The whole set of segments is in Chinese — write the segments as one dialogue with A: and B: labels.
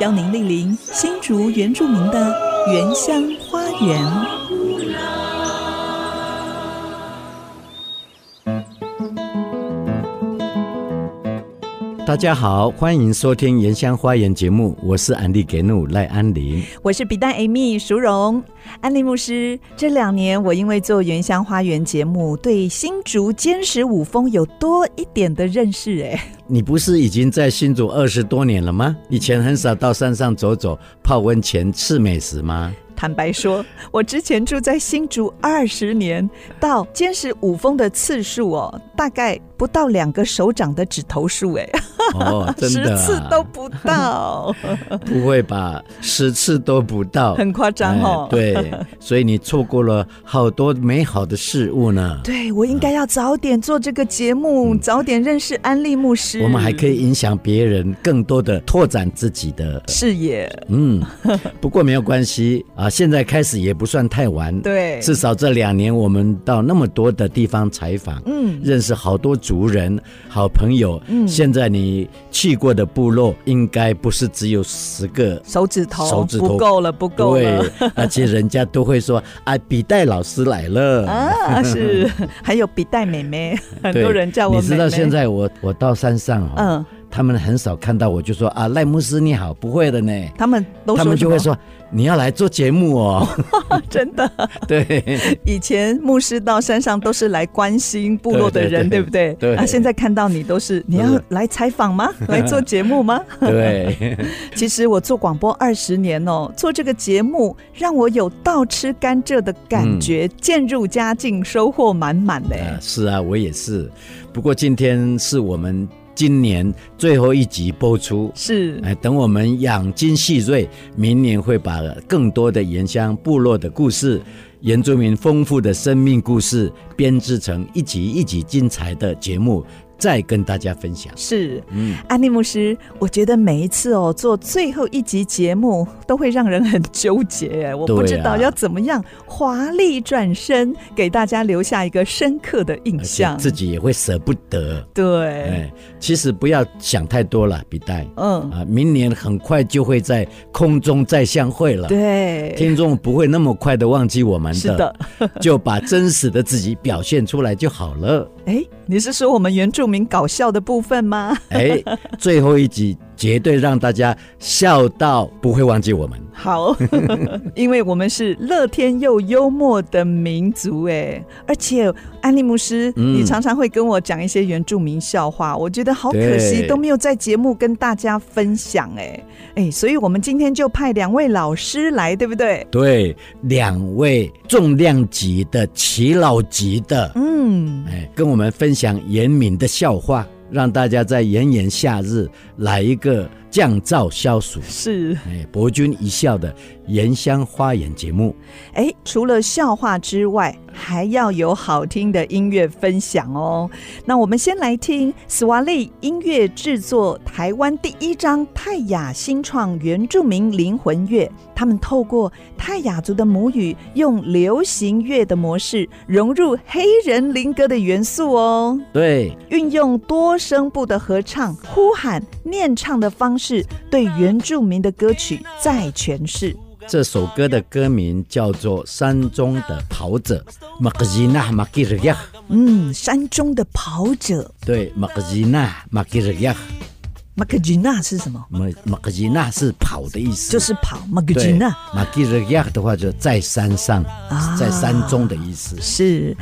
A: 邀您莅临新竹原住民的原乡花园。
B: 大家好，欢迎收听《原乡花园》节目，我是安利给努赖安林，
A: 我是比丹 Amy 淑荣。安利牧师，这两年我因为做《原乡花园》节目，对新竹坚石五峰有多一点的认识。哎，
B: 你不是已经在新竹二十多年了吗？以前很少到山上走走、泡温泉、吃美食吗？
A: 坦白说，我之前住在新竹二十年，到坚石五峰的次数哦，大概不到两个手掌的指头数，哎，
B: 哦，真的、啊，
A: 十次都不到，
B: 不会吧？十次都不到，
A: 很夸张哦、
B: 哎。对，所以你错过了好多美好的事物呢。
A: 对，我应该要早点做这个节目，嗯、早点认识安利牧师，
B: 我们还可以影响别人，更多的拓展自己的
A: 视野。
B: 嗯，不过没有关系啊。现在开始也不算太晚，
A: 对，
B: 至少这两年我们到那么多的地方采访，
A: 嗯，
B: 认识好多族人、好朋友。嗯，现在你去过的部落应该不是只有十个
A: 手指头，
B: 手指头
A: 不够了，不够了。
B: 对，而且人家都会说啊，比代老师来了
A: 啊，是，还有比代妹妹，很多人叫我妹妹。
B: 你知道现在我我到山上哦，
A: 嗯。
B: 他们很少看到我，就说啊，赖牧师你好，不会的呢。
A: 他们都说，
B: 他们就会说你要来做节目哦，
A: 真的。
B: 对，
A: 以前牧师到山上都是来关心部落的人，对，不对？
B: 对。
A: 啊，现在看到你都是你要来采访吗？来做节目吗？
B: 对。
A: 其实我做广播二十年哦，做这个节目让我有倒吃甘蔗的感觉，渐、嗯、入佳境，收获满满的、啊。
B: 是啊，我也是。不过今天是我们。今年最后一集播出
A: 是，
B: 哎，等我们养精蓄锐，明年会把更多的原乡部落的故事、原住民丰富的生命故事编织成一集一集精彩的节目。再跟大家分享。
A: 是，嗯，安利牧师，我觉得每一次哦做最后一集节目都会让人很纠结，我不知道要怎么样华丽转身，给大家留下一个深刻的印象，
B: 自己也会舍不得。
A: 对，
B: 哎，其实不要想太多了，比代，
A: 嗯。
B: 啊，明年很快就会在空中再相会了，
A: 对，
B: 听众不会那么快的忘记我们的，
A: 是的，
B: 就把真实的自己表现出来就好了。
A: 哎，你是说我们原住明搞笑的部分吗？
B: 哎，最后一集绝对让大家笑到不会忘记我们。
A: 好，因为我们是乐天又幽默的民族，哎，而且安利牧师，嗯，你常常会跟我讲一些原住民笑话，我觉得好可惜都没有在节目跟大家分享，哎，哎，所以我们今天就派两位老师来，对不对？
B: 对，两位重量级的耆老级的，
A: 嗯，
B: 哎，跟我们分享原民的笑话。让大家在炎炎夏日来一个降噪消暑，
A: 是
B: 哎，博君一笑的原乡花园节目。
A: 哎，除了笑话之外，还要有好听的音乐分享哦。那我们先来听斯瓦利音乐制作台湾第一张泰雅新创原住民灵魂乐，他们透过泰雅族的母语，用流行乐的模式融入黑人灵歌的元素哦。
B: 对，
A: 运用多声部的合唱、呼喊、念唱的方式，对原住民的歌曲再诠释。
B: 这首歌的歌名叫做《山中的跑者》，马克吉娜马吉日亚。
A: 嗯，山中的跑者。
B: 对，马克吉娜马吉日亚。
A: 马克吉娜是什么？
B: 马马克吉娜是跑的意思，
A: 就是跑。马克吉娜
B: 马吉日亚的话，就在山上，
A: 啊，
B: 在山中的意思。
A: 是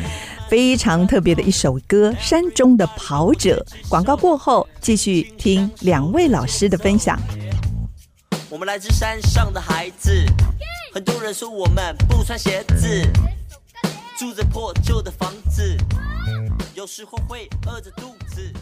A: 非常特别的一首歌，《山中的跑者》。广告过后，继续听两位老师的分享。
C: 我们来自山上的孩子，很多人说我们不穿鞋子，住着破旧的房子，有时候会饿着肚子。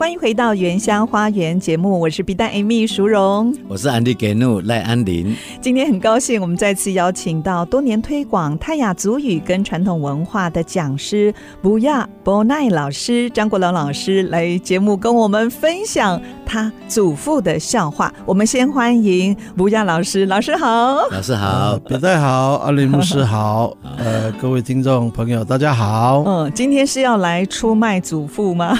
A: 欢迎回到《原乡花园》节目，我是 B 站 Amy 淑荣，
B: 我是安迪给怒赖安林。
A: 今天很高兴，我们再次邀请到多年推广泰雅族语跟传统文化的讲师不亚博奈老师张国龙老师来节目跟我们分享他祖父的笑话。我们先欢迎不亚老师，老师好，
B: 老师好，
D: 别太好，阿林牧师好，呃，各位听众朋友大家好。
A: 嗯，今天是要来出卖祖父吗？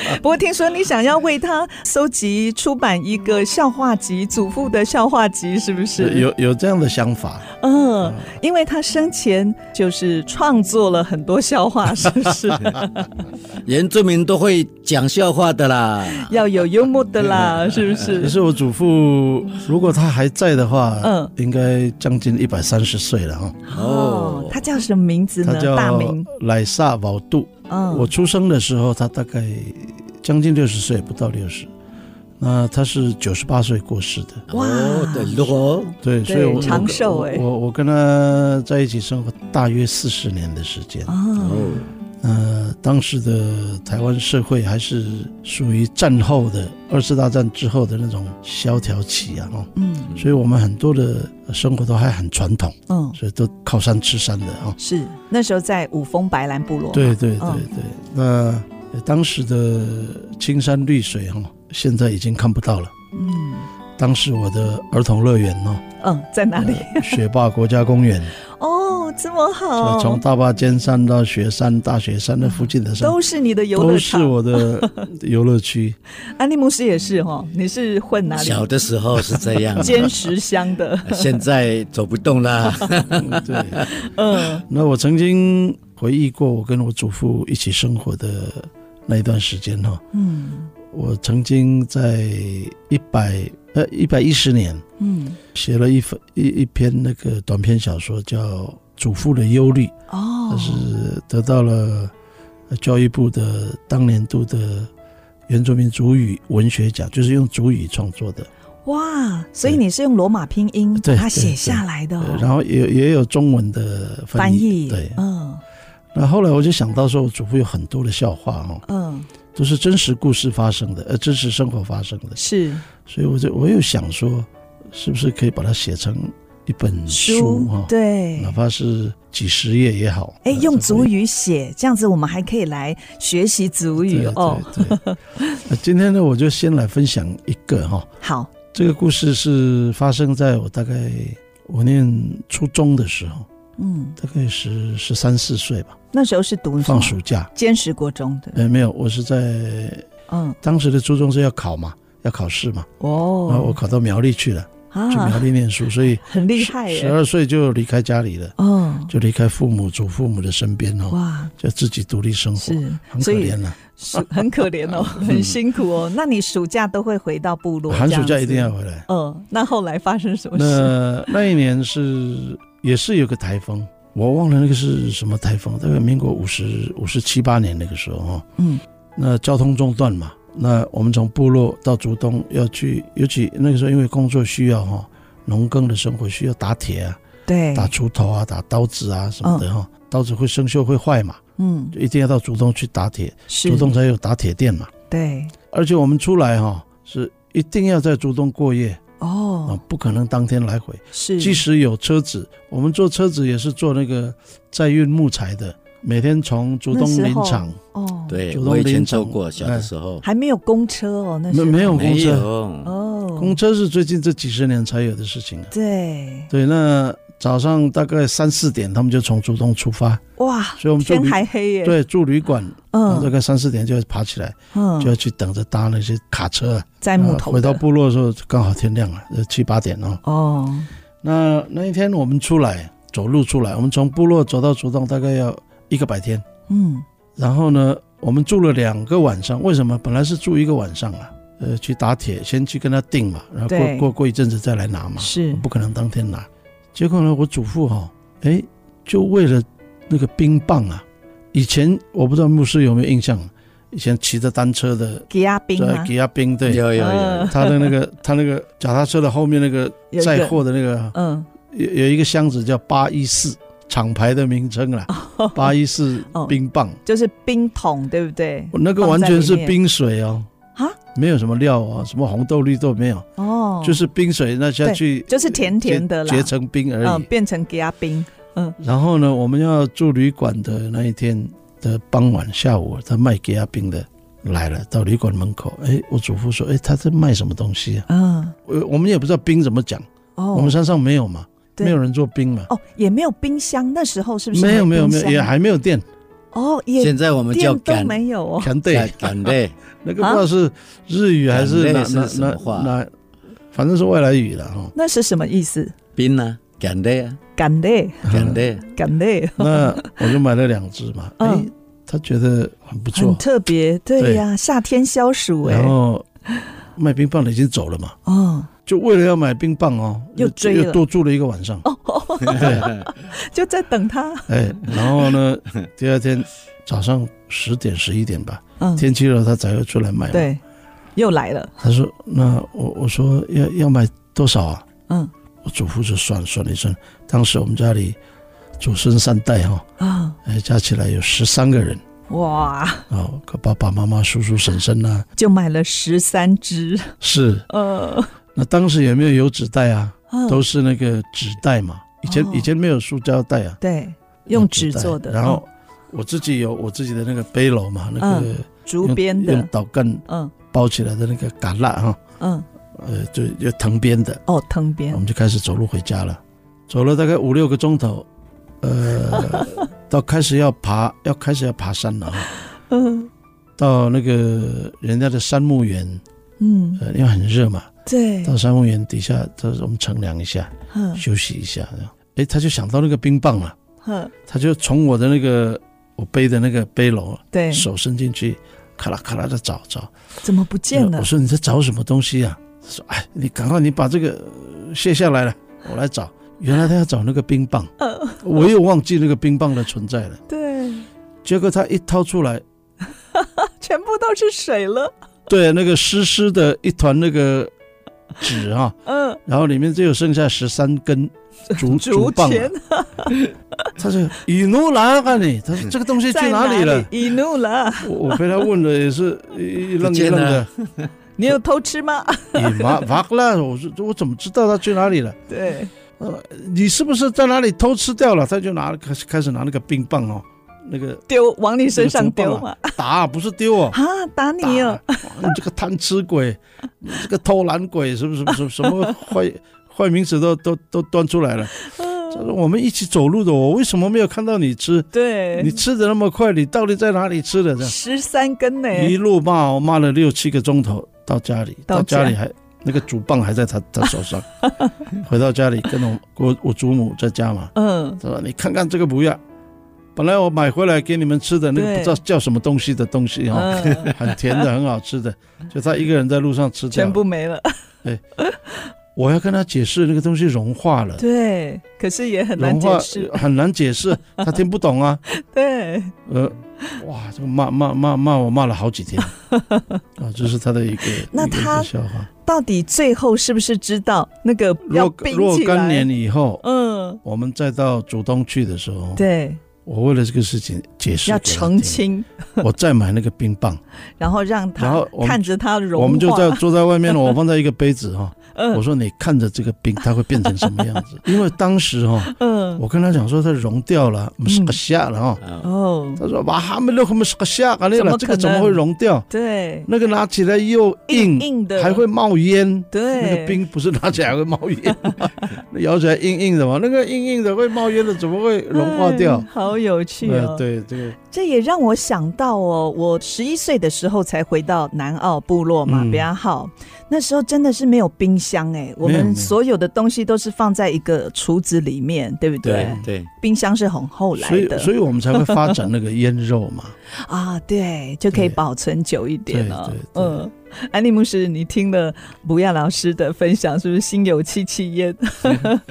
A: 不过听说你想要为他收集出版一个笑话集，祖父的笑话集，是不是？
D: 有有这样的想法？
A: 嗯，因为他生前就是创作了很多笑话，是不是？
B: 原住民都会讲笑话的啦，
A: 要有幽默的啦，是不是？
D: 可是我祖父，如果他还在的话，嗯，应该将近一百三十岁了哈。
A: 哦，他叫什么名字呢？
D: 他叫
A: 大名
D: 莱萨保杜。嗯，我出生的时候，他大概将近六十岁，不到六十。那他是九十八岁过世的。
A: 哇，
B: 对，多
D: 对，所以我
A: 长寿哎。
D: 我我跟他在一起生活大约四十年的时间。哦，呃，当时的台湾社会还是属于战后的二次大战之后的那种萧条期啊，哦，嗯，所以我们很多的生活都还很传统，嗯，所以都靠山吃山的啊。
A: 是那时候在五峰白兰部落。
D: 对对对对，那当时的青山绿水哈。现在已经看不到了。嗯，当时我的儿童乐园哦，
A: 嗯，在哪里？
D: 雪霸国家公园。
A: 哦，这么好。
D: 从大霸尖山到雪山、大雪山的附近的山，
A: 都是你的游乐场，
D: 都是我的 游乐区。
A: 安利牧师也是哈，你是混哪里？
B: 小的时候是这样，
A: 尖石乡的。
B: 现在走不动了。
D: 对，嗯。那我曾经回忆过我跟我祖父一起生活的那一段时间哈，嗯。我曾经在一百呃一百一十年，嗯，写了一份一一篇那个短篇小说，叫《祖父的忧虑》哦，是得到了教育部的当年度的原住民族语文学奖，就是用族语创作的。
A: 哇，所以你是用罗马拼音把它写下来的，哦，
D: 然后也也有中文的翻译，翻译对，嗯。那后来我就想到说，我祖父有很多的笑话哦，嗯。都是真实故事发生的，呃，真实生活发生的，
A: 是，
D: 所以我就我又想说，是不是可以把它写成一本书哈？
A: 对，
D: 哪怕是几十页也好。
A: 哎，用族语写，这样子我们还可以来学习族语哦。
D: 今天呢，我就先来分享一个哈。
A: 好，
D: 这个故事是发生在我大概我念初中的时候。嗯，大概十十三四岁吧。
A: 那时候是读
D: 放暑假，
A: 坚持国中的。
D: 哎，没有，我是在嗯，当时的初中是要考嘛，要考试嘛。哦，然后我考到苗栗去了，去苗栗念书，所以
A: 很厉害。
D: 十二岁就离开家里了，嗯，就离开父母、祖父母的身边哦。哇，就自己独立生活，是很可怜了，
A: 是 很可怜哦，很辛苦哦。那你暑假都会回到部落？
D: 寒暑假一定要回来。
A: 嗯，那后来发生什么事？
D: 那那一年是。也是有个台风，我忘了那个是什么台风，大概民国五十五十七八年那个时候哈，嗯，那交通中断嘛，那我们从部落到竹东要去，尤其那个时候因为工作需要哈，农耕的生活需要打铁啊，
A: 对，
D: 打锄头啊，打刀子啊什么的哈，刀子会生锈会坏嘛，嗯，就一定要到竹东去打铁，竹东才有打铁店嘛，
A: 对，而
D: 且我们出来哈是一定要在竹东过夜。哦，不可能当天来回。
A: 是，
D: 即使有车子，我们坐车子也是坐那个载运木材的。每天从竹东林场，
B: 哦，对，竹东林场过。小的时候
A: 还没有公车哦，那时候
D: 没没有公车哦，公车是最近这几十年才有的事情
A: 啊。
D: 对对，那早上大概三四点，他们就从竹东出发。
A: 哇，所以我们天还黑耶。
D: 对，住旅馆，嗯，大概三四点就要爬起来，嗯，就要去等着搭那些卡车，
A: 载木头。
D: 回到部落的时候刚好天亮了，七八点哦。哦，那那一天我们出来走路出来，我们从部落走到竹东大概要。一个白天，嗯，然后呢，我们住了两个晚上。为什么？本来是住一个晚上啊，呃，去打铁，先去跟他订嘛，然后过过过一阵子再来拿嘛，
A: 是
D: 不可能当天拿。结果呢，我祖父哈、哦，哎，就为了那个冰棒啊，以前我不知道牧师有没有印象，以前骑着单车的
A: 给压冰啊，
D: 给压冰，对，
B: 有有有，
D: 他的那个 他那个脚踏车的后面那个载货的那个，嗯，有有一个箱子叫八一四。厂牌的名称啦，八一四 冰棒，
A: 就是冰桶，对不对？
D: 那个完全是冰水哦，
A: 啊，
D: 没有什么料啊，什么红豆绿豆没有，哦，就是冰水那下去，
A: 就是甜甜的啦，
D: 结成冰而已，
A: 嗯，变成加冰，嗯。
D: 然后呢，我们要住旅馆的那一天的傍晚下午，他卖加冰的来了，到旅馆门口，哎，我祖父说，哎，他在卖什么东西啊？嗯，我我们也不知道冰怎么讲，哦，我们山上没有嘛。没有人做冰嘛？
A: 哦，也没有冰箱，那时候是不是？
D: 没有没有没有，也还没有电。
A: 哦，也
B: 现在我们叫
A: 电都没有哦。
D: 赶对
B: 赶对，
D: 那个不知道是日语还是哪哪哪哪，反正是外来语了哈。
A: 那是什么意思？
B: 冰呢？赶对啊，
A: 赶对，
B: 赶对，
A: 赶对。
D: 那我就买了两只嘛。哎，他觉得很不错，
A: 很特别。对呀，夏天消暑哎。
D: 然后卖冰棒的已经走了嘛。哦。就为了要买冰棒哦，
A: 又追
D: 又多住了一个晚上。哦，对，
A: 就在等他。
D: 哎，然后呢，第二天早上十点十一点吧，嗯，天气热，他才会出来买。
A: 对，又来了。
D: 他说：“那我我说要要买多少啊？”嗯，我祖父就算算了一算，当时我们家里祖孙三代哈，啊，哎，加起来有十三个人。哇！哦，爸爸妈妈、叔叔婶婶呐，
A: 就买了十三只。
D: 是，呃。那当时也没有油纸袋啊，都是那个纸袋嘛。以前以前没有塑胶袋啊，
A: 对，用纸做的。
D: 然后我自己有我自己的那个背篓嘛，那个
A: 竹编的，
D: 用导杆嗯包起来的那个橄榄哈，嗯，呃，就就藤编的。
A: 哦，藤编。
D: 我们就开始走路回家了，走了大概五六个钟头，呃，到开始要爬，要开始要爬山了哈。嗯，到那个人家的山木园，嗯，因为很热嘛。
A: 对，
D: 到山公园底下，他说我们乘凉一下，嗯、休息一下。哎，他就想到那个冰棒了，嗯、他就从我的那个我背的那个背篓，对，手伸进去，咔啦咔啦的找找，
A: 怎么不见了？
D: 我说你在找什么东西啊？他说哎，你赶快你把这个卸下来了，我来找。原来他要找那个冰棒，呃、我又忘记那个冰棒的存在了。
A: 对，
D: 结果他一掏出来，
A: 全部都是水了。
D: 对，那个湿湿的一团那个。纸啊，嗯，然后里面只有剩下十三根竹 竹棒。他说：“一怒了，看你，他说这个东西去哪里了？”
A: 一怒了，
D: 我被他问了也是一愣一愣的。
A: 你有偷吃吗？
D: 你妈妈了，我说我怎么知道他去哪里了？
A: 对，
D: 呃，你是不是在哪里偷吃掉了？他就拿开始开始拿那个冰棒哦。那个
A: 丢往你身上丢嘛？
D: 打不是丢哦，
A: 啊打你哦！
D: 你这个贪吃鬼，你这个偷懒鬼，是不是？什么什么坏 坏名词都都都端出来了。我们一起走路的，我为什么没有看到你吃？
A: 对，
D: 你吃的那么快，你到底在哪里吃的？
A: 十三根呢，
D: 一路骂我骂了六七个钟头，到家里到家里还那个竹棒还在他他手上。回到家里跟我我我祖母在家嘛，嗯，他说你看看这个模样。本来我买回来给你们吃的那个不知道叫什么东西的东西哈，很甜的，很好吃的，就他一个人在路上吃掉，
A: 全部没了。
D: 哎，我要跟他解释那个东西融化了。
A: 对，可是也很难解释，
D: 很难解释，他听不懂啊。
A: 对，
D: 呃，哇，这个骂骂骂骂我骂了好几天 啊，这是他的一个
A: 那他笑话。到底最后是不是知道那个？
D: 若若干年以后，嗯，我们再到主东去的时候，
A: 对。
D: 我为了这个事情解释，
A: 要澄清，
D: 我再买那个冰棒，
A: 然后让他看着它融化。
D: 我们就在坐在外面，我放在一个杯子哈。我说你看着这个冰，它会变成什么样子？因为当时哈，嗯，我跟他讲说它融掉了，是个虾了哈。哦，他说哇，还没有，还没是个下啊，那这个怎么会融掉？
A: 对，
D: 那个拿起来又硬
A: 硬的，
D: 还会冒烟。
A: 对，
D: 那个冰不是拿起来会冒烟，咬起来硬硬的嘛？那个硬硬的会冒烟的，怎么会融化掉？
A: 好有趣哦。
D: 对，这个
A: 这也让我想到哦，我十一岁的时候才回到南澳部落嘛，比较好。那时候真的是没有冰箱哎，我们所有的东西都是放在一个厨子里面，对不对？
B: 对，
A: 冰箱是很后来的，
D: 所以所以我们才会发展那个腌肉嘛。
A: 啊，对，就可以保存久一点了。嗯，安利牧师，你听了不要老师的分享，是不是心有戚戚焉？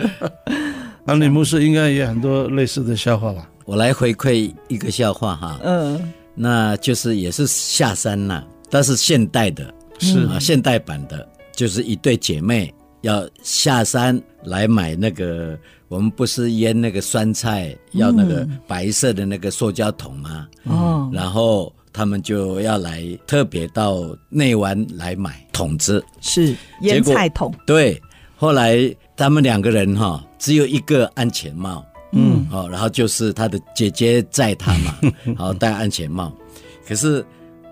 D: 安利牧师应该也有很多类似的笑话吧？
B: 我来回馈一个笑话哈。嗯，那就是也是下山呐，但是现代的。是啊，现代版的，就是一对姐妹要下山来买那个，我们不是腌那个酸菜要那个白色的那个塑胶桶吗？
A: 哦，
B: 然后他们就要来特别到内湾来买桶子，
A: 是腌菜桶。
B: 对，后来他们两个人哈，只有一个安全帽，嗯，哦，然后就是他的姐姐载他嘛，然后戴安全帽，可是。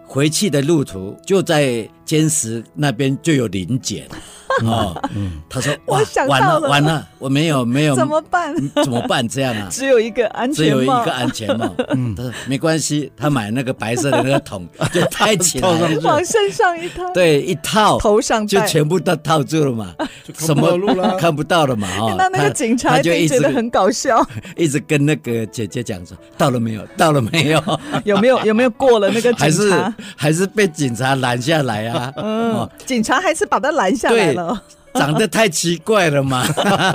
B: 回去的路途就在尖石那边就有临检 哦，嗯他说 哇完了完了，我没有没有
A: 怎么办？
B: 怎么办？这样啊？
A: 只有一个安全帽，
B: 只有一个安全帽。嗯，他说没关系，他买那个白色的那个桶就戴起来，
A: 往身上一套，
B: 对，一套
A: 头上
B: 就全部都套住了嘛，什么路了看不到了嘛？哦，
A: 那那个警察就一直觉得很搞笑，
B: 一直跟那个姐姐讲说到了没有？到了没有？
A: 有没有有没有过了那个警察？
B: 还是被警察拦下来啊？
A: 嗯，警察还是把他拦下来了。
B: 长得太奇怪了嘛，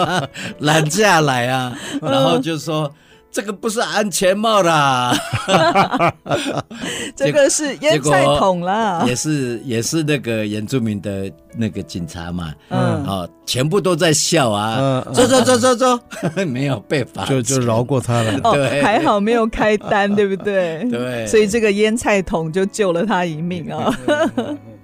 B: 拦下来啊，然后就说。这个不是安全帽啦，
A: 这个是腌菜桶啦，
B: 也是也是那个原住民的那个警察嘛，嗯，好，全部都在笑啊，走走走走走，没有被罚，
D: 就就饶过他了，
A: 对，还好没有开单，对不对？
B: 对，
A: 所以这个腌菜桶就救了他一命啊。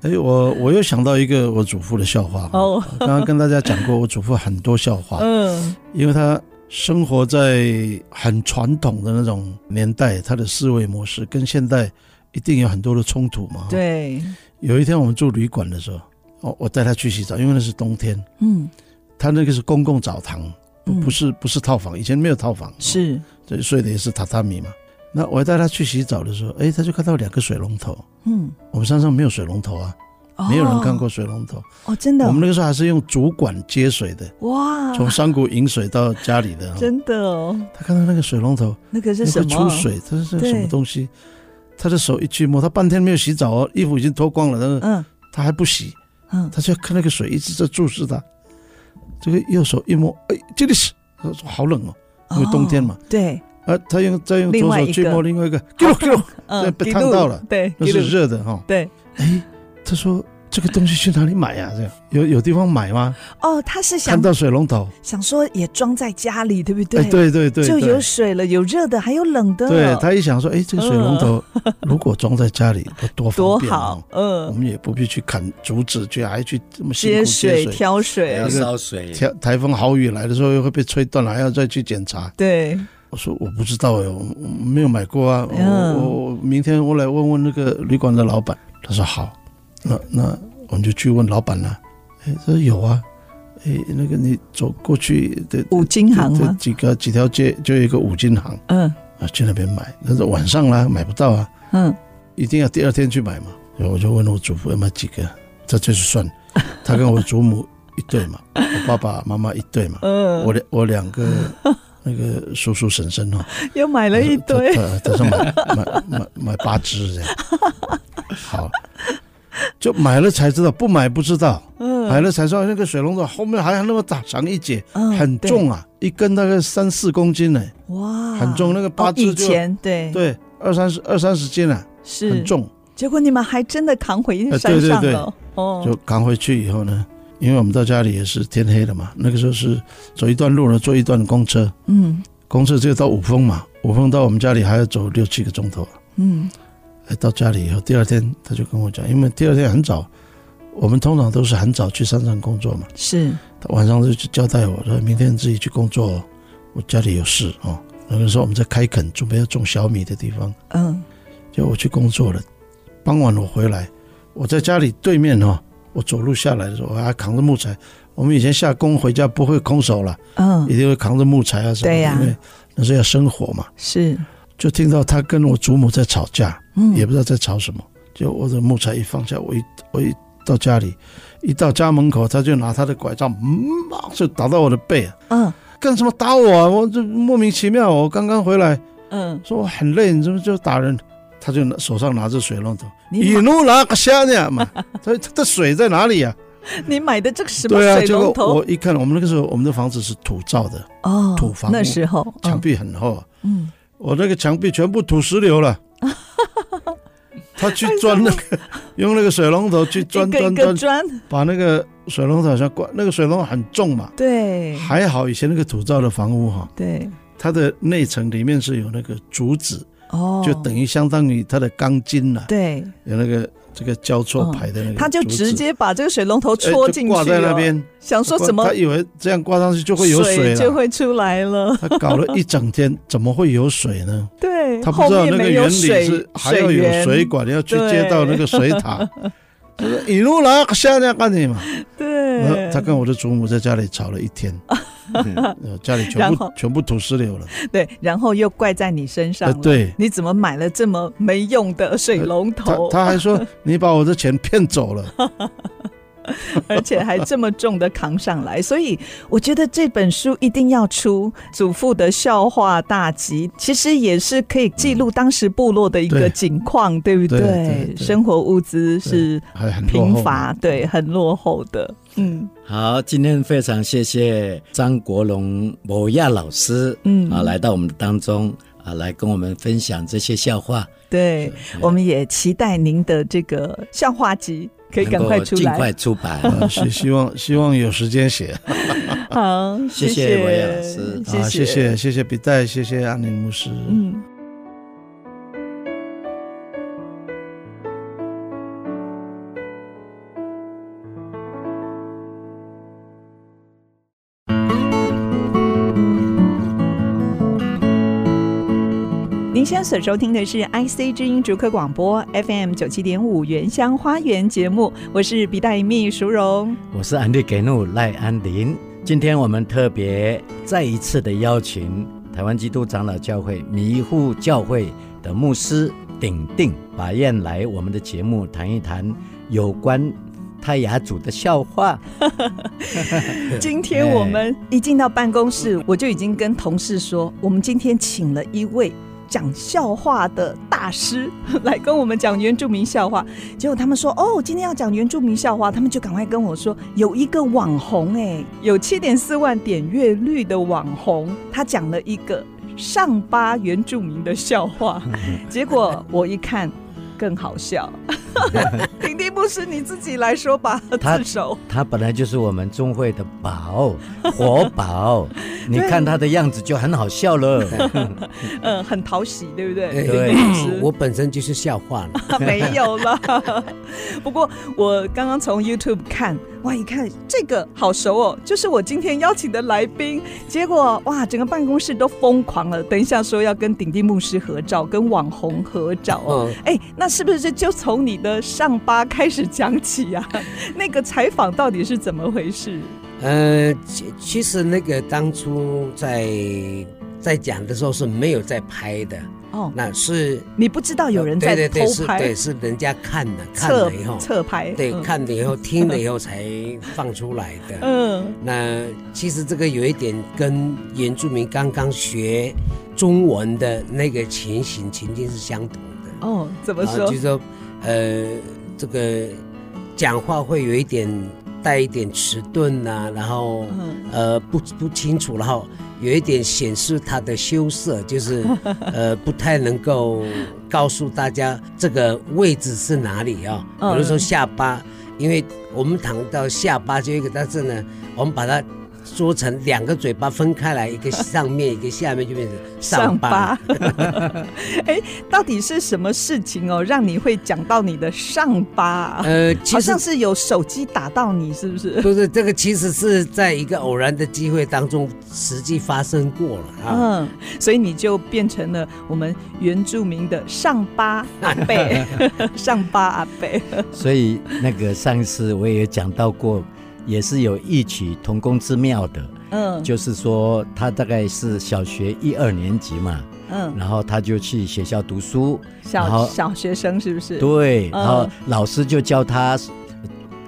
D: 哎，我我又想到一个我祖父的笑话，哦，刚刚跟大家讲过，我祖父很多笑话，嗯，因为他。生活在很传统的那种年代，他的思维模式跟现代一定有很多的冲突嘛。
A: 对。
D: 有一天我们住旅馆的时候，哦，我带他去洗澡，因为那是冬天。嗯。他那个是公共澡堂，不是不是套房，以前没有套房。
A: 是。
D: 这睡的也是榻榻米嘛。那我带他去洗澡的时候，哎，他就看到两个水龙头。嗯。我们山上没有水龙头啊。没有人看过水龙头
A: 哦，真的。
D: 我们那个时候还是用主管接水的，哇，从山谷引水到家里的，
A: 真的哦。
D: 他看到那个水龙头，
A: 那个是什么？
D: 出水，他是什么东西？他的手一去摸，他半天没有洗澡哦，衣服已经脱光了，但是嗯，他还不洗，嗯，他就看那个水一直在注视他。这个右手一摸，哎，这里是，他说好冷哦，因为冬天嘛。
A: 对。
D: 啊，他用再用左手去摸另外一个，给我给我，嗯，被烫到了，
A: 对，
D: 那是热的哈。
A: 对，
D: 哎。他说：“这个东西去哪里买呀？这样有有地方买吗？”
A: 哦，他是想
D: 看到水龙头，
A: 想说也装在家里，对不对？
D: 对对对，
A: 就有水了，有热的，还有冷的。
D: 对，他一想说：“哎，这个水龙头 如果装在家里，多方便
A: 多好。”嗯，
D: 我们也不必去砍竹子，去还去这么辛苦
A: 接水、挑水、
B: 要烧水。
D: 台台风豪雨来的时候又会被吹断了，还要再去检查。
A: 对，
D: 我说我不知道哎，我没有买过啊。我我明天我来问问那个旅馆的老板。他说好，那那。我们就去问老板了，哎，他说有啊，哎，那个你走过去的
A: 五金行吗？
D: 几个几条街就有一个五金行，嗯，啊，去那边买，但是晚上啦买不到啊，嗯，一定要第二天去买嘛。然后我就问我祖父要买几个，这就是算，他跟我祖母一对嘛，我爸爸妈妈一对嘛，嗯，我两我两个 那个叔叔婶婶哦，
A: 又买了一堆，
D: 他说买买买买八只这样，好。就买了才知道，不买不知道。嗯，买了才知道那个水龙头后面还有那么大长一截，很重啊，一根大概三四公斤呢。哇，很重。那个八字就对对二三十二三十斤啊，是很重。
A: 结果你们还真的扛回山上了。
D: 哦，就扛回去以后呢，因为我们到家里也是天黑了嘛，那个时候是走一段路呢，坐一段公车。嗯，公车只有到五峰嘛，五峰到我们家里还要走六七个钟头。嗯。到家里以后，第二天他就跟我讲，因为第二天很早，我们通常都是很早去山上工作嘛。
A: 是。
D: 他晚上就去交代我说，明天自己去工作，我家里有事哦。那个时候我们在开垦，准备要种小米的地方。嗯。就我去工作了，傍晚我回来，我在家里对面哦，我走路下来的时候，我还扛着木材。我们以前下工回家不会空手了，嗯，一定会扛着木材啊什么的。对呀。因为那是要生火嘛。
A: 是。
D: 就听到他跟我祖母在吵架，嗯，也不知道在吵什么。就我的木材一放下，我一我一到家里，一到家门口，他就拿他的拐杖，嗯，就打到我的背，嗯，干什么打我啊？我这莫名其妙，我刚刚回来，嗯，说我很累，你怎么就打人？他就手上拿着水龙头，一路拿个虾呢嘛，他他的水在哪里呀？
A: 你买的这个什么水龙头？
D: 我一看，我们那个时候我们的房子是土造的，哦，土房，
A: 那时候
D: 墙壁很厚，嗯。我那个墙壁全部土石流了，他去钻那个，用那个水龙头去钻钻钻，把那个水龙头好像挂那个水龙头很重嘛，
A: 对，
D: 还好以前那个土造的房屋哈，
A: 对，
D: 它的内层里面是有那个竹子，
A: 哦，
D: 就等于相当于它的钢筋了，
A: 对，
D: 有那个这个交错牌的那个，
A: 他就直接把这个水龙头戳进去，
D: 挂在那边，
A: 想说怎么？
D: 他以为这样挂上去就会有水了，
A: 就会出来了。
D: 他搞了一整天，怎么会有水呢？
A: 对，
D: 他不知道那个原理是还要有水管，要去接到那个水塔。就是一路来下来干你嘛？
A: 对，
D: 他跟我的祖母在家里吵了一天，家里全部全部土石流了。
A: 对，然后又怪在你身上。
D: 对，
A: 你怎么买了这么没用的水龙头？
D: 他还说 你把我的钱骗走了。
A: 而且还这么重的扛上来，所以我觉得这本书一定要出祖父的笑话大集，其实也是可以记录当时部落的一个景况，对，对不对？
D: 对对对，
A: 生活物资是贫乏，对，很落后的。嗯，
B: 好，今天非常谢谢张国荣某亚老师，嗯啊，来到我们当中啊，来跟我们分享这些笑话。
A: 对，我们也期待您的这个笑话集。可以赶快出来，
B: 尽快出版。
D: 是希望希望有时间写。
A: 好，谢谢
B: 维亚老师，
D: 谢谢谢谢谢谢笔袋，谢谢安宁牧师。嗯。
A: 现在所收听的是 IC 之音逐客广播 FM 九七点五原乡花园节目，我是笔袋秘淑荣，
B: 我是安利给怒赖安林。今天我们特别再一次的邀请台湾基督长老教会迷糊教会的牧师鼎定法燕来我们的节目谈一谈有关泰雅族的笑话。
A: 今天我们一进到办公室，我就已经跟同事说，我们今天请了一位。讲笑话的大师 来跟我们讲原住民笑话，结果他们说：“哦，今天要讲原住民笑话。”他们就赶快跟我说：“有一个网红，哎，有七点四万点阅率的网红，他讲了一个上巴原住民的笑话。”结果我一看，更好笑。鼎定牧师，你自己来说吧。
B: 他他本来就是我们中会的宝，活宝。你看他的样子就很好笑了，
A: 嗯，很讨喜，对不对？
B: 对，
E: 我本身就是笑话了，
A: 没有了。不过我刚刚从 YouTube 看，哇，一看这个好熟哦，就是我今天邀请的来宾。结果哇，整个办公室都疯狂了。等一下说要跟鼎定牧师合照，跟网红合照哦。哎、嗯，那是不是就从你的上巴开始讲起呀、啊？那个采访到底是怎么回事？
E: 呃，其其实那个当初在在讲的时候是没有在拍的哦，那是
A: 你不知道有人在偷拍，
E: 对对对，是对，是人家看了，看了以后
A: 侧拍，
E: 对，嗯、看了以后听了以后才放出来的。嗯，那其实这个有一点跟原住民刚刚学中文的那个情形情境是相同的。
A: 哦，怎么说？
E: 就是说，呃，这个讲话会有一点。带一点迟钝呐，然后呃不不清楚，然后有一点显示他的羞涩，就是 呃不太能够告诉大家这个位置是哪里啊、哦。比如说下巴，因为我们谈到下巴就一个，但是呢，我们把它。说成两个嘴巴分开来，一个上面，一个下面，就变成上巴。
A: 哎，到底是什么事情哦，让你会讲到你的上巴？呃，好像是有手机打到你，是不是？
E: 不是，这个其实是在一个偶然的机会当中实际发生过了啊。
A: 嗯，所以你就变成了我们原住民的上巴阿贝，上巴阿贝。
B: 所以那个上一次我也讲到过。也是有异曲同工之妙的，嗯，就是说他大概是小学一二年级嘛，嗯，然后他就去学校读书，
A: 小小学生是不是？
B: 对，然后老师就教他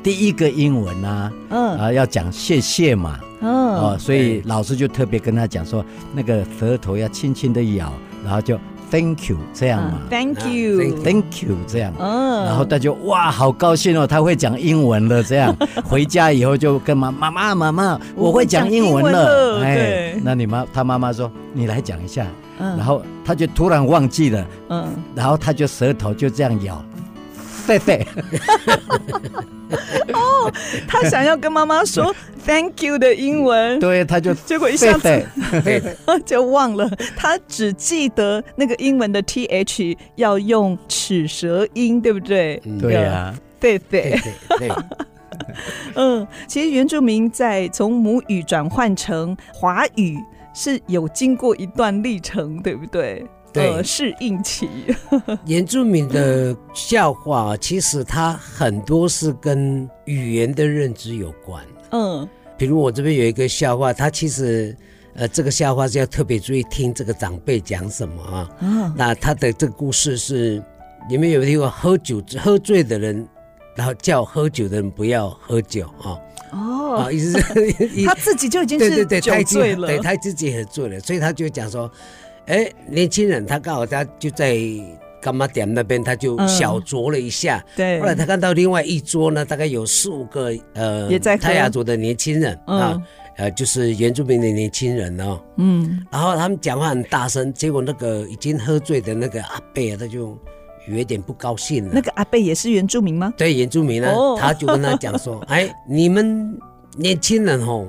B: 第一个英文啊，嗯，啊要讲谢谢嘛，嗯，哦，所以老师就特别跟他讲说，那个舌头要轻轻的咬，然后就。Thank you，这样嘛
A: ？Thank you，Thank
B: you，这样。嗯，然后他就哇，好高兴哦，他会讲英文了。这样 回家以后就跟妈妈妈妈妈，我会讲英文了。哎，那你妈他妈妈说，你来讲一下。嗯，然后他就突然忘记了。嗯，然后他就舌头就这样咬。对 对。
A: 哦，他想要跟妈妈说 “thank you” 的英文，
B: 对，他就
A: 结果一下子就 忘了，他只记得那个英文的 “th” 要用齿舌音，对不对？
B: 对呀，
A: 对对对。嗯，其实原住民在从母语转换成华语是有经过一段历程，对不对？
E: 对，
A: 适应期。
E: 原住民的笑话，其实它很多是跟语言的认知有关。嗯，比如我这边有一个笑话，它其实呃，这个笑话是要特别注意听这个长辈讲什么啊。嗯，那他的这个故事是，你们有没有听过喝酒喝醉的人，然后叫喝酒的人不要喝酒啊？哦，意思是
A: 他自己就已经是酒醉了，
E: 对，他自己很醉了，所以他就讲说。哎，年轻人，他刚好他就在柑仔店那边，他就小酌了一下。嗯、对。后来他看到另外一桌呢，大概有四五个呃，也在泰雅族的年轻人、嗯、啊，呃，就是原住民的年轻人哦。嗯。然后他们讲话很大声，结果那个已经喝醉的那个阿伯，他就有点不高兴了。
A: 那个阿贝也是原住民吗？
E: 对，原住民呢，哦、他就跟他讲说：“ 哎，你们年轻人哦，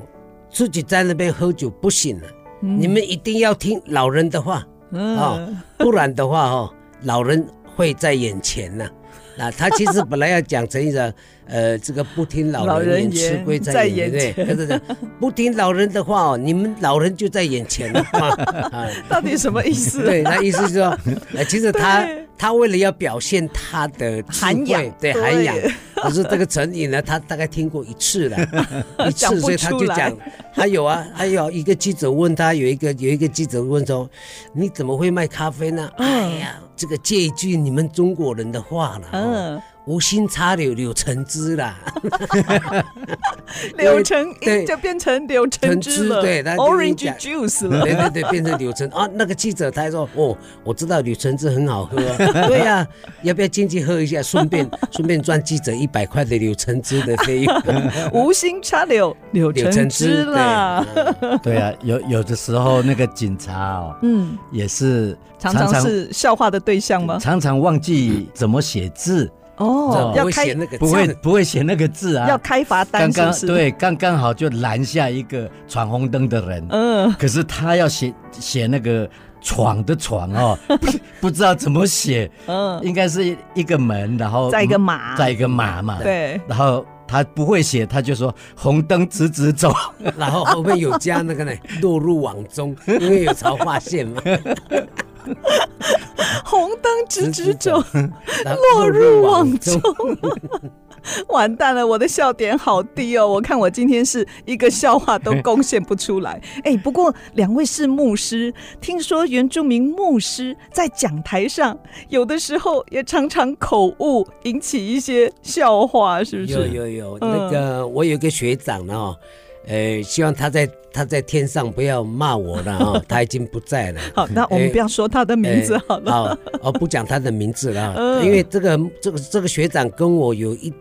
E: 自己在那边喝酒不行了。”你们一定要听老人的话啊、不然的话哦，老人会在眼前呢、啊。那他其实本来要讲成一个呃，这个不听老人言，吃亏在眼前，对 不听老人的话哦，你们老人就在眼前了啊。
A: 到底什么意思？
E: 对，那意思是说，其实他。他为了要表现他的
A: 涵养，
E: 对涵养，可是这个成语呢，他大概听过一次了，一次，所以他就讲，还有啊，还有一个记者问他，有一个有一个记者问说，你怎么会卖咖啡呢？哎呀，这个借一句你们中国人的话了，嗯。无心插柳柳橙汁啦，
A: 柳橙对就变成柳橙汁了，对，orange juice 了，
E: 对对对，变成柳橙啊。那个记者他说：“哦，我知道柳橙汁很好喝，对呀，要不要进去喝一下？顺便顺便赚记者一百块的柳橙汁的费用。”
A: 无心插柳柳橙汁啦，
B: 对啊，有有的时候那个警察哦，嗯，也是
A: 常常是笑话的对象吗？
B: 常常忘记怎么写字。
A: 哦，要开那个
B: 不会不会写那个字啊？
A: 要开罚单是不是？
B: 刚刚对，刚刚好就拦下一个闯红灯的人。嗯，可是他要写写那个闯的闯哦，不不知道怎么写。嗯，应该是一个门，然后
A: 再一个马，
B: 再一个马嘛。
A: 对，
B: 然后他不会写，他就说红灯直直走，
E: 然后后面有加那个呢，落入网中，因为有超划线嘛。
A: 红灯直直走，落入网中，完蛋了！我的笑点好低哦，我看我今天是一个笑话都贡献不出来。哎，不过两位是牧师，听说原住民牧师在讲台上有的时候也常常口误，引起一些笑话，是不是？
E: 有有有，嗯、那个我有个学长呢，哦。呃，希望他在他在天上不要骂我了啊，他已经不在了。
A: 好，那我们不要说他的名字好了。
E: 好，哦，不讲他的名字了，因为这个这个这个学长跟我有一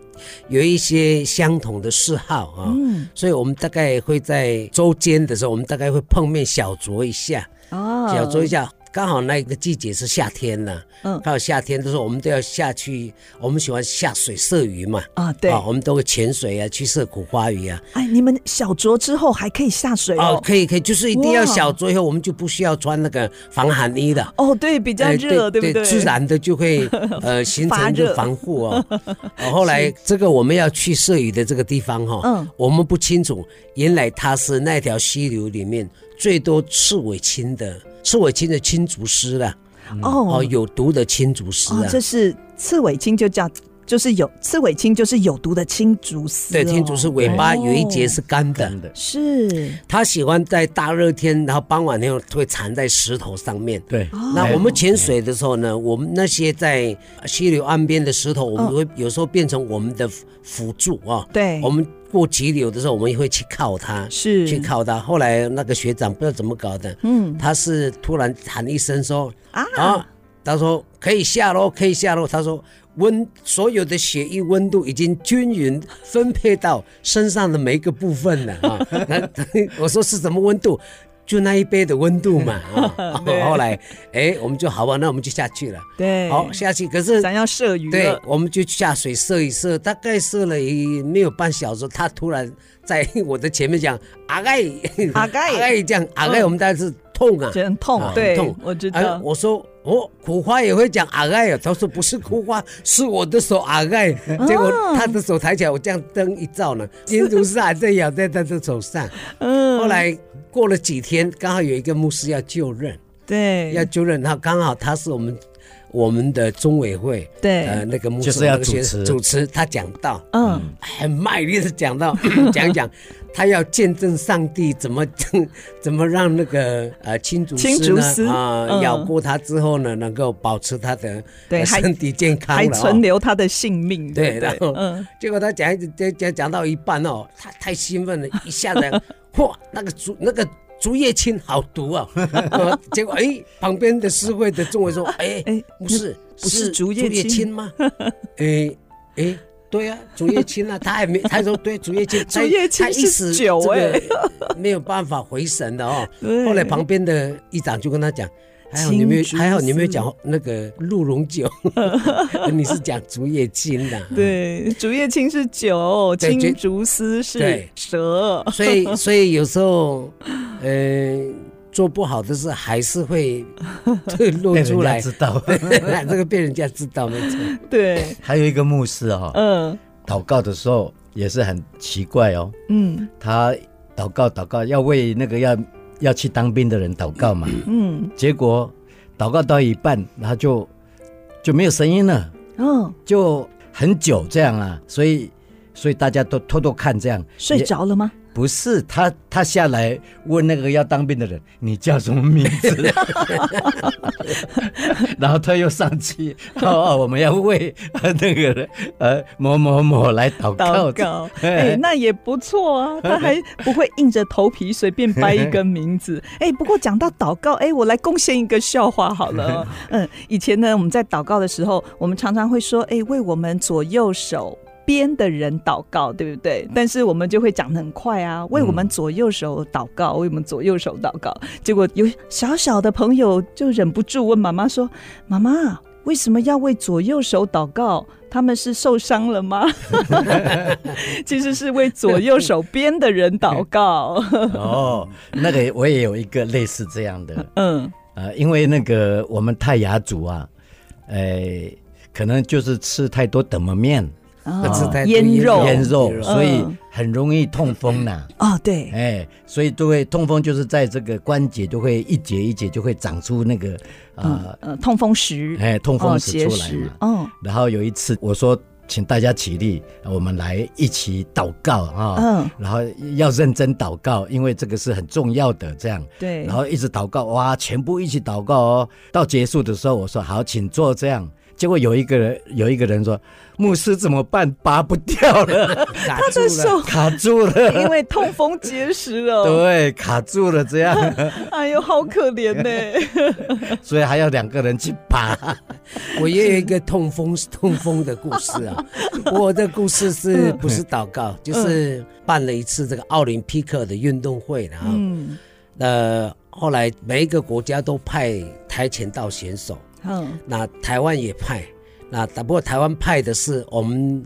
E: 有一些相同的嗜好啊，所以我们大概会在周间的时候，我们大概会碰面小酌一下，哦，小酌一下。刚好那个季节是夏天呢，嗯，刚好夏天的时候，我们都要下去，我们喜欢下水射鱼嘛，啊，对，啊我们都会潜水啊，去射苦花鱼啊。
A: 哎，你们小酌之后还可以下水哦？
E: 可以可以，就是一定要小酌以后，我们就不需要穿那个防寒衣的。
A: 哦，对，比较热，对不对？
E: 自然的就会 呃形成这个防护哦。后来这个我们要去射鱼的这个地方哈，嗯，我们不清楚，原来它是那条溪流里面最多刺尾青的。刺尾青的青竹丝了，哦，有毒的青竹丝啊，
A: 这是刺尾青，就叫就是有刺尾青，就是有毒的青竹丝。
E: 对，青竹丝尾巴有一节是干的，
A: 是。
E: 它喜欢在大热天，然后傍晚那会缠在石头上面。对，那我们潜水的时候呢，我们那些在溪流岸边的石头，我们会有时候变成我们的辅助啊。对，我们。过急流的时候，我们也会去靠它，是去靠它。后来那个学长不知道怎么搞的，嗯，他是突然喊一声说啊，啊，他说可以下喽，可以下喽。他说温所有的血液温度已经均匀分配到身上的每一个部分了啊。那我说是什么温度？就那一杯的温度嘛啊。后来，哎，我们就好吧，那我们就下去了。
A: 对，
E: 好下去。可是
A: 咱要射鱼，
E: 对，我们就下水射一射，大概射了一没有半小时，他突然在我的前面讲阿盖
A: 阿盖
E: 阿盖这样阿盖，我们当时痛啊，
A: 很痛，啊对，痛，我知道。
E: 我说哦，苦花也会讲阿盖啊，他说不是苦花，是我的手阿盖。结果他的手抬起来，我这样灯一照呢，金竹是还在咬在他的手上。嗯，后来。过了几天，刚好有一个牧师要就任，
A: 对，
E: 要就任，他刚好他是我们我们的中委会，
A: 对，
E: 呃，那个牧
B: 师要主持。
E: 主持，他讲到，嗯，很卖力的讲到，讲讲他要见证上帝怎么 怎么让那个呃青竹丝呢啊咬过他之后呢，能够保持他的对身体健康，
A: 还存留他的性命，
E: 对，然后嗯，结果他讲一讲讲讲到一半哦，他太兴奋了，一下子。嚯，那个竹那个竹叶青好毒啊！结果哎，旁边的诗会的众委说：“哎 哎，不是
A: 不是竹叶青吗？”
E: 哎哎，对呀，竹叶青啊，他还没他说对竹叶青，
A: 竹叶青是酒哎，
E: 没有办法回神的哦。后来旁边的议长就跟他讲。还好你没有，还好你没有讲那个鹿茸酒，你是讲竹叶青的。
A: 对，竹叶青是酒，青竹丝是蛇。
E: 所以，所以有时候，呃，做不好的事还是会会露出来，
B: 知道，
E: 这个被人家知道没错。
A: 对，
B: 还有一个牧师哈，嗯，祷告的时候也是很奇怪哦，嗯，他祷告祷告要为那个要。要去当兵的人祷告嘛，嗯，结果祷告到一半，然后就就没有声音了，嗯，就很久这样啊，所以所以大家都偷偷看这样，
A: 睡着了吗？
B: 不是他，他下来问那个要当兵的人：“你叫什么名字？” 然后他又上去：“哦，我们要为那个人呃某某某来祷告。”祷告，
A: 哎，那也不错啊，他还不会硬着头皮随便掰一个名字。哎，不过讲到祷告，哎，我来贡献一个笑话好了。嗯，以前呢，我们在祷告的时候，我们常常会说：“哎，为我们左右手。”边的人祷告，对不对？但是我们就会讲得很快啊，为我们左右手祷告，为我们左右手祷告。结果有小小的朋友就忍不住问妈妈说：“妈妈，为什么要为左右手祷告？他们是受伤了吗？” 其实是为左右手边的人祷告。
B: 哦，那个我也有一个类似这样的，嗯，呃，因为那个我们泰雅族啊，呃，可能就是吃太多等门面。
A: 腌肉，
B: 腌肉，所以很容易痛风呐。
A: 哦，对，
B: 哎，所以都会痛风，就是在这个关节都会一节一节就会长出那个啊，
A: 呃，痛风石，
B: 哎，痛风石出来嘛。嗯，然后有一次我说，请大家起立，我们来一起祷告啊。嗯，然后要认真祷告，因为这个是很重要的。这样，
A: 对，
B: 然后一直祷告，哇，全部一起祷告哦。到结束的时候，我说好，请坐这样。结果有一个人，有一个人说：“牧师怎么办？拔不掉了，
A: 他的手
B: 卡住了，
A: 因为痛风结石了。”
B: 对，卡住了，这样。
A: 哎呦，好可怜呢！
B: 所以还要两个人去拔。
E: 我也有一个痛风痛风的故事啊。我的故事是不是祷告？就是办了一次这个奥林匹克的运动会，然后，呃，后来每一个国家都派跆拳道选手。嗯，那台湾也派，那不过台湾派的是我们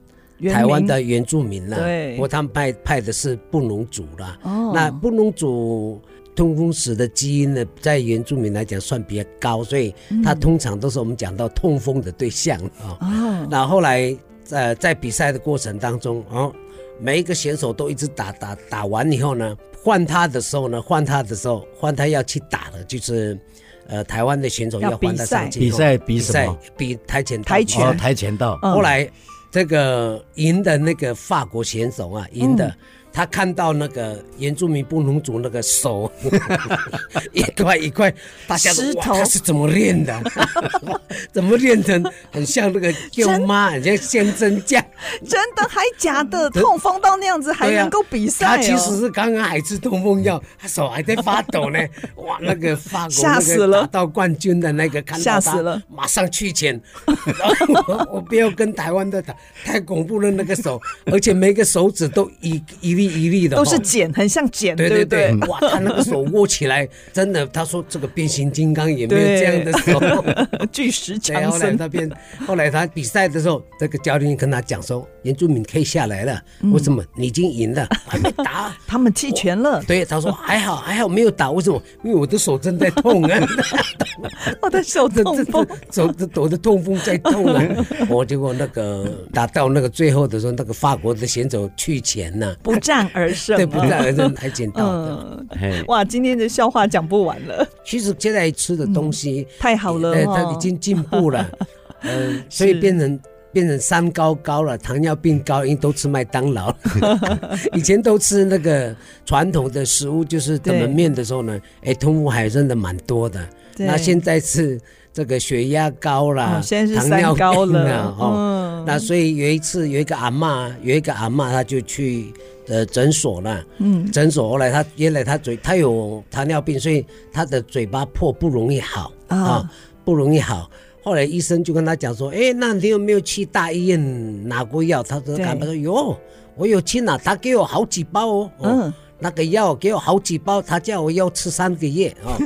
E: 台湾的原住民啦，对，不过他们派派的是布农族啦。哦，那布农族痛风石的基因呢，在原住民来讲算比较高，所以他通常都是我们讲到痛风的对象啊。哦，那后来呃在比赛的过程当中，哦，每一个选手都一直打打打完以后呢，换他的时候呢，换他的时候，换他要去打的就是。呃，台湾的选手要换他上去
B: 比赛，比赛
E: 比跆拳
A: 跆拳。
B: 跆拳道。
E: 后来这个赢的那个法国选手啊，赢的。他看到那个原住民布农族那个手 一块一块，大家都哇，他是怎么练的？怎么练成很像那个舅妈，很像仙珍酱？
A: 真的还假的？痛风到那样子还能够比赛？
E: 他其实是刚刚还吃痛风药，他手还在发抖呢。哇，那个法国那个拿到冠军的那个，看到他马上去前，我我不要跟台湾的打，太恐怖了那个手，而且每个手指都一一。粒一粒的，
A: 都是茧，很像茧，
E: 对对对，
A: 对？
E: 哇，他那个手握起来，真的，他说这个变形金刚也没有这样的手，
A: 巨石强
E: 森。后来他变，后来他比赛的时候，这个教练跟他讲说，原住民可以下来了，为什么？你已经赢了，还没打，
A: 他们弃权了。
E: 对，他说还好还好没有打，为什么？因为我的手正在痛啊，
A: 我的手痛风，
E: 手我的痛风在痛啊，我结果那个打到那个最后的时候，那个法国的选手去钱了，
A: 不战而胜，
E: 对，不战而胜才捡到的。
A: 哇，今天的笑话讲不完了。
E: 其实现在吃的东西
A: 太好了，
E: 它已经进步了，嗯，所以变成变成三高高了，糖尿病高，因为都吃麦当劳。以前都吃那个传统的食物，就是怎么面的时候呢，哎，通风还真的蛮多的。那现在是这个血压高了，
A: 现在是三高了，
E: 哦，那所以有一次有一个阿妈，有一个阿妈，她就去。呃，诊所了，嗯，诊所后来她原来她嘴她有糖尿病，所以她的嘴巴破不容易好啊、哦，不容易好。后来医生就跟她讲说，哎，那你有没有去大医院拿过药？他说，她说有，我有去拿，他给我好几包哦，嗯，那个药给我好几包，他叫我要吃三个月哦，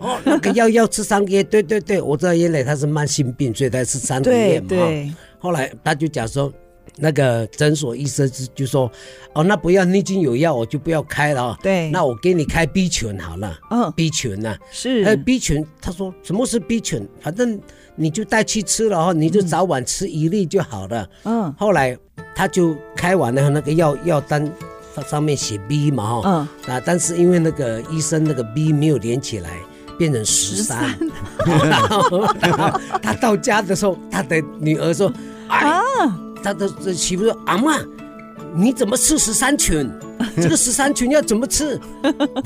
E: 哦，那个药要吃三个月，对对对，我知道原来他是慢性病，所以他吃三个月嘛。对对。后来他就讲说。那个诊所医生就说：“哦，那不要，你已经有药，我就不要开了哦。对，那我给你开 B 群好了。嗯，B 群呢？是。呃，B 群，他说什么是 B 群？反正你就带去吃了哈，你就早晚吃一粒就好了。嗯。后来他就开完了那个药药单，它上面写 B 嘛哈。嗯。啊，但是因为那个医生那个 B 没有连起来，变成十三。然 他到家的时候，他的女儿说：啊。”他的媳妇说：“阿妈，你怎么吃十三群？这个十三群要怎么吃？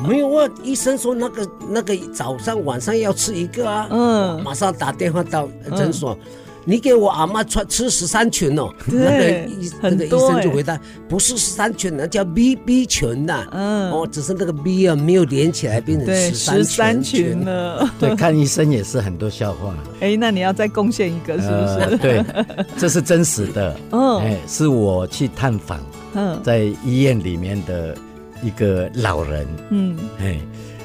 E: 没有啊，医生说那个那个早上晚上要吃一个啊。嗯，马上打电话到诊所。嗯”你给我阿妈穿吃十三群哦，那个医那个医生就回答，不是十三群，那叫 B B 群呐。嗯，哦，只是那个 B 啊没有连起来变成十三群了。
B: 对，看医生也是很多笑话。
A: 哎，那你要再贡献一个是不是？
B: 对，这是真实的。嗯，哎，是我去探访，嗯，在医院里面的一个老人。嗯，哎，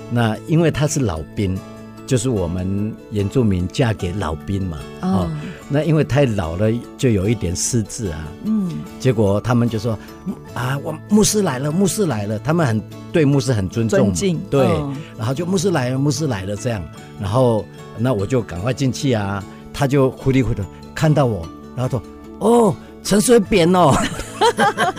B: 那因为他是老兵。就是我们原住民嫁给老兵嘛，哦，那因为太老了，就有一点失智啊。嗯，结果他们就说啊，我牧师来了，牧师来了，他们很对牧师很尊重，尊敬，对，然后就牧师来了，牧师来了这样，然后那我就赶快进去啊，他就糊里糊涂看到我，然后说哦，陈水扁哦，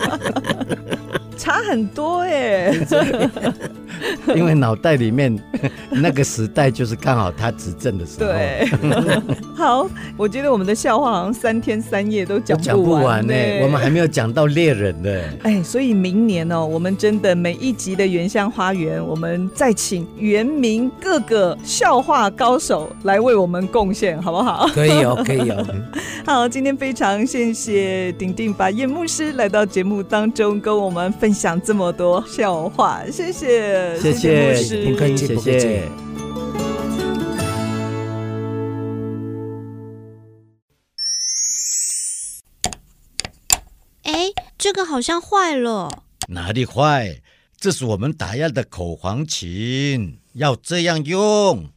A: 差很多耶。
B: 因为脑袋里面 那个时代就是刚好他执政的时候。对，
A: 好，我觉得我们的笑话好像三天三夜都讲不完呢。
B: 我们还没有讲到猎人呢。
A: 哎，所以明年哦，我们真的每一集的原乡花园，我们再请原民各个笑话高手来为我们贡献，好不好？
E: 可以哦，可以哦。
A: 好，今天非常谢谢鼎鼎把叶牧师来到节目当中，跟我们分享这么多笑话，谢谢。
B: 谢谢，不客气，谢谢。
F: 哎，这个好像坏了。
B: 哪里坏？这是我们打样的口簧琴，要这样用。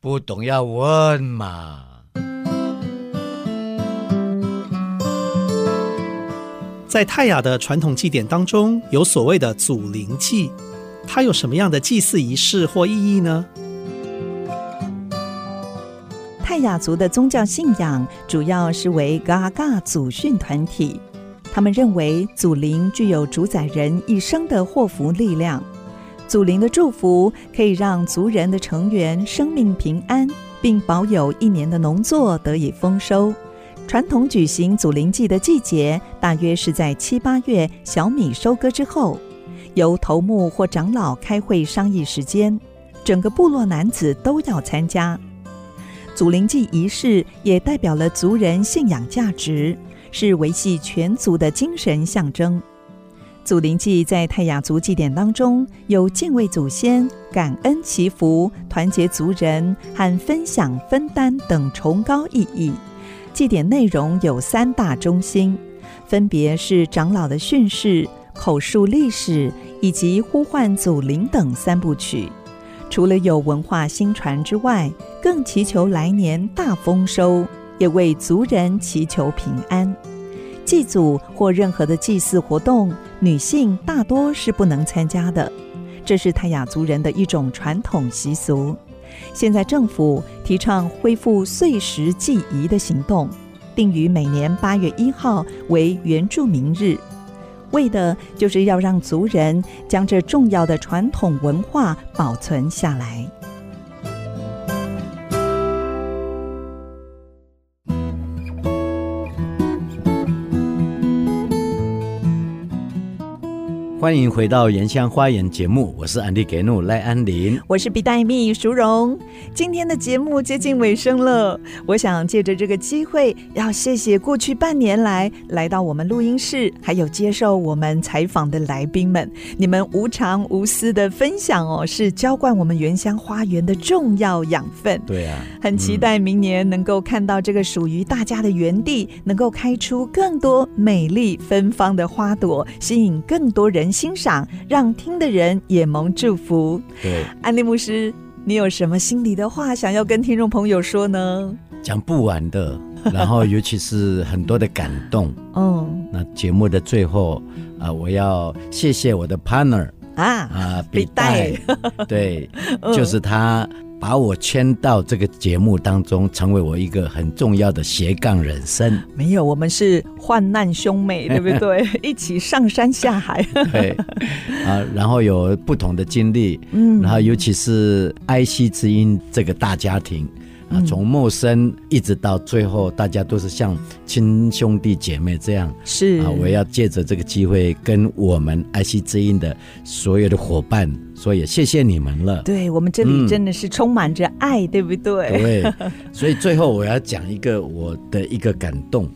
B: 不懂要问嘛。
G: 在泰雅的传统祭典当中，有所谓的祖灵祭，它有什么样的祭祀仪式或意义呢？
A: 泰雅族的宗教信仰主要是为嘎嘎祖训团体，他们认为祖灵具有主宰人一生的祸福力量，祖灵的祝福可以让族人的成员生命平安，并保有一年的农作得以丰收。传统举行祖灵祭的季节，大约是在七八月小米收割之后，由头目或长老开会商议时间，整个部落男子都要参加。祖灵祭仪式也代表了族人信仰价值，是维系全族的精神象征。祖灵祭在泰雅族祭典当中，有敬畏祖先、感恩祈福、团结族人和分享分担等崇高意义。祭典内容有三大中心，分别是长老的训示、口述历史以及呼唤祖灵等三部曲。除了有文化新传之外，更祈求来年大丰收，也为族人祈求平安。祭祖或任何的祭祀活动，女性大多是不能参加的，这是泰雅族人的一种传统习俗。现在政府提倡恢复碎石祭仪的行动，定于每年八月一号为原住民日，为的就是要让族人将这重要的传统文化保存下来。
B: 欢迎回到《原乡花园》节目，我是安迪给努赖安林，
A: 我是比黛蜜淑荣。今天的节目接近尾声了，我想借着这个机会，要谢谢过去半年来来到我们录音室，还有接受我们采访的来宾们，你们无偿无私的分享哦，是浇灌我们原乡花园的重要养分。
B: 对啊，
A: 很期待明年能够看到这个属于大家的园地，能够开出更多美丽芬芳的花朵，吸引更多人欣赏，让听的人也蒙祝福。
B: 对，
A: 安利牧师，你有什么心里的话想要跟听众朋友说呢？
B: 讲不完的，然后尤其是很多的感动。嗯，那节目的最后啊、呃，我要谢谢我的 partner
A: 啊
B: 啊，笔袋，对，就是他。把我签到这个节目当中，成为我一个很重要的斜杠人生。
A: 没有，我们是患难兄妹，对不对？一起上山下海。
B: 对啊，然后有不同的经历，嗯，然后尤其是 IC 之音这个大家庭。啊，从陌生一直到最后，大家都是像亲兄弟姐妹这样。
A: 是
B: 啊，我要借着这个机会，跟我们爱惜之音的所有的伙伴说，也谢谢你们了。
A: 对，我们这里真的是充满着爱，嗯、对不对？
B: 对，所以最后我要讲一个我的一个感动。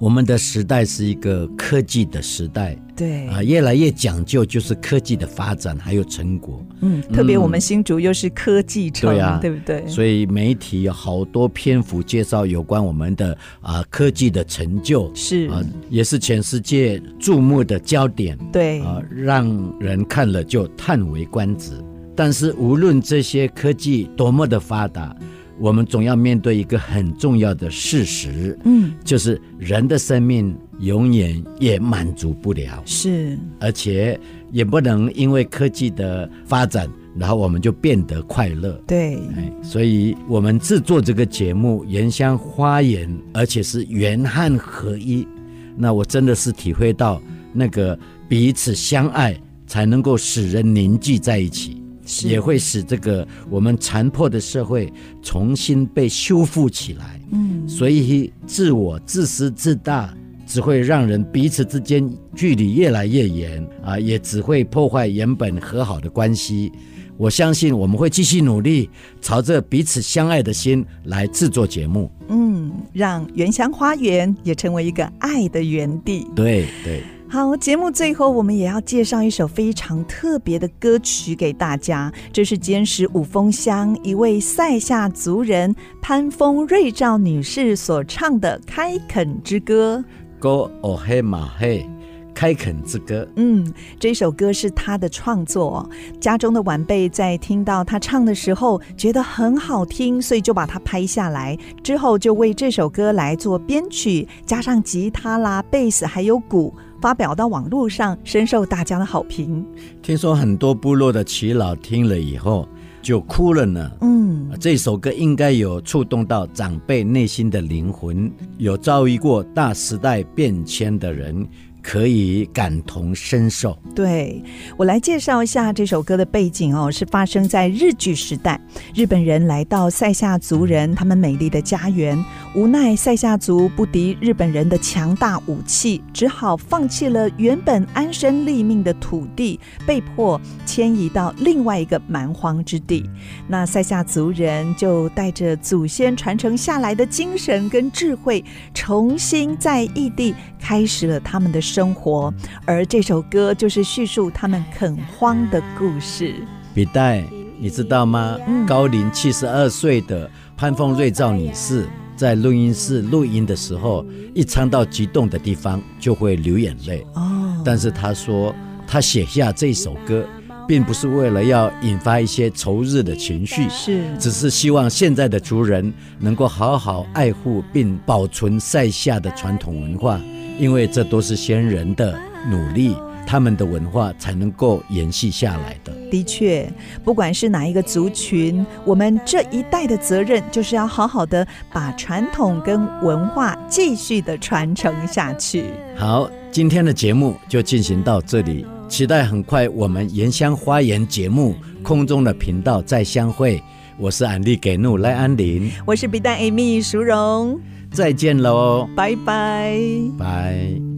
B: 我们的时代是一个科技的时代，
A: 对
B: 啊，越来越讲究就是科技的发展还有成果。
A: 嗯，特别我们新竹又是科技城，对啊，对不对？
B: 所以媒体有好多篇幅介绍有关我们的啊科技的成就，
A: 是啊，
B: 也是全世界注目的焦点。
A: 对
B: 啊，让人看了就叹为观止。但是无论这些科技多么的发达。我们总要面对一个很重要的事实，嗯，就是人的生命永远也满足不了，
A: 是，
B: 而且也不能因为科技的发展，然后我们就变得快乐，
A: 对，
B: 所以我们制作这个节目《原乡花园》，而且是原汉合一，那我真的是体会到那个彼此相爱，才能够使人凝聚在一起。也会使这个我们残破的社会重新被修复起来。嗯，所以自我自私自大只会让人彼此之间距离越来越远啊，也只会破坏原本和好的关系。我相信我们会继续努力，朝着彼此相爱的心来制作节目。
A: 嗯，让原乡花园也成为一个爱的园地。
B: 对对。
A: 好，节目最后我们也要介绍一首非常特别的歌曲给大家，这是尖石五峰乡一位塞夏族人潘峰瑞照女士所唱的《开垦之歌》。
B: 歌哦嘿马嘿。开垦之歌，
A: 嗯，这首歌是他的创作。家中的晚辈在听到他唱的时候，觉得很好听，所以就把它拍下来。之后就为这首歌来做编曲，加上吉他啦、贝斯还有鼓，发表到网络上，深受大家的好评。
B: 听说很多部落的耆老听了以后就哭了呢。嗯，这首歌应该有触动到长辈内心的灵魂，有遭遇过大时代变迁的人。可以感同身受。
A: 对，我来介绍一下这首歌的背景哦，是发生在日据时代，日本人来到塞夏族人他们美丽的家园，无奈塞夏族不敌日本人的强大武器，只好放弃了原本安身立命的土地，被迫迁移到另外一个蛮荒之地。那塞夏族人就带着祖先传承下来的精神跟智慧，重新在异地开始了他们的生活，而这首歌就是叙述他们垦荒的故事。
B: 笔袋，你知道吗？嗯、高龄七十二岁的潘凤瑞照女士，在录音室录音的时候，一唱到激动的地方就会流眼泪。
A: 哦，
B: 但是她说，她写下这首歌，并不是为了要引发一些仇日的情绪，
A: 是，
B: 只是希望现在的族人能够好好爱护并保存塞夏的传统文化，因为这都是先人的努力。他们的文化才能够延续下来的。
A: 的确，不管是哪一个族群，我们这一代的责任就是要好好的把传统跟文化继续的传承下去。
B: 好，今天的节目就进行到这里，期待很快我们原乡花园节目空中的频道再相会。我是安利给怒赖安林，
A: 我是 B 站 Amy 淑荣，
B: 再见喽。
A: 拜拜。
B: 拜。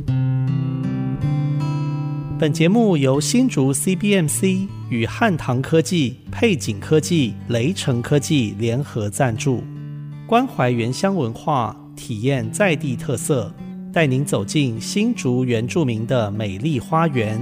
G: 本节目由新竹 cbmc 与汉唐科技配景科技雷成科技联合赞助关怀原乡文化体验在地特色带您走进新竹原住民的美丽花园。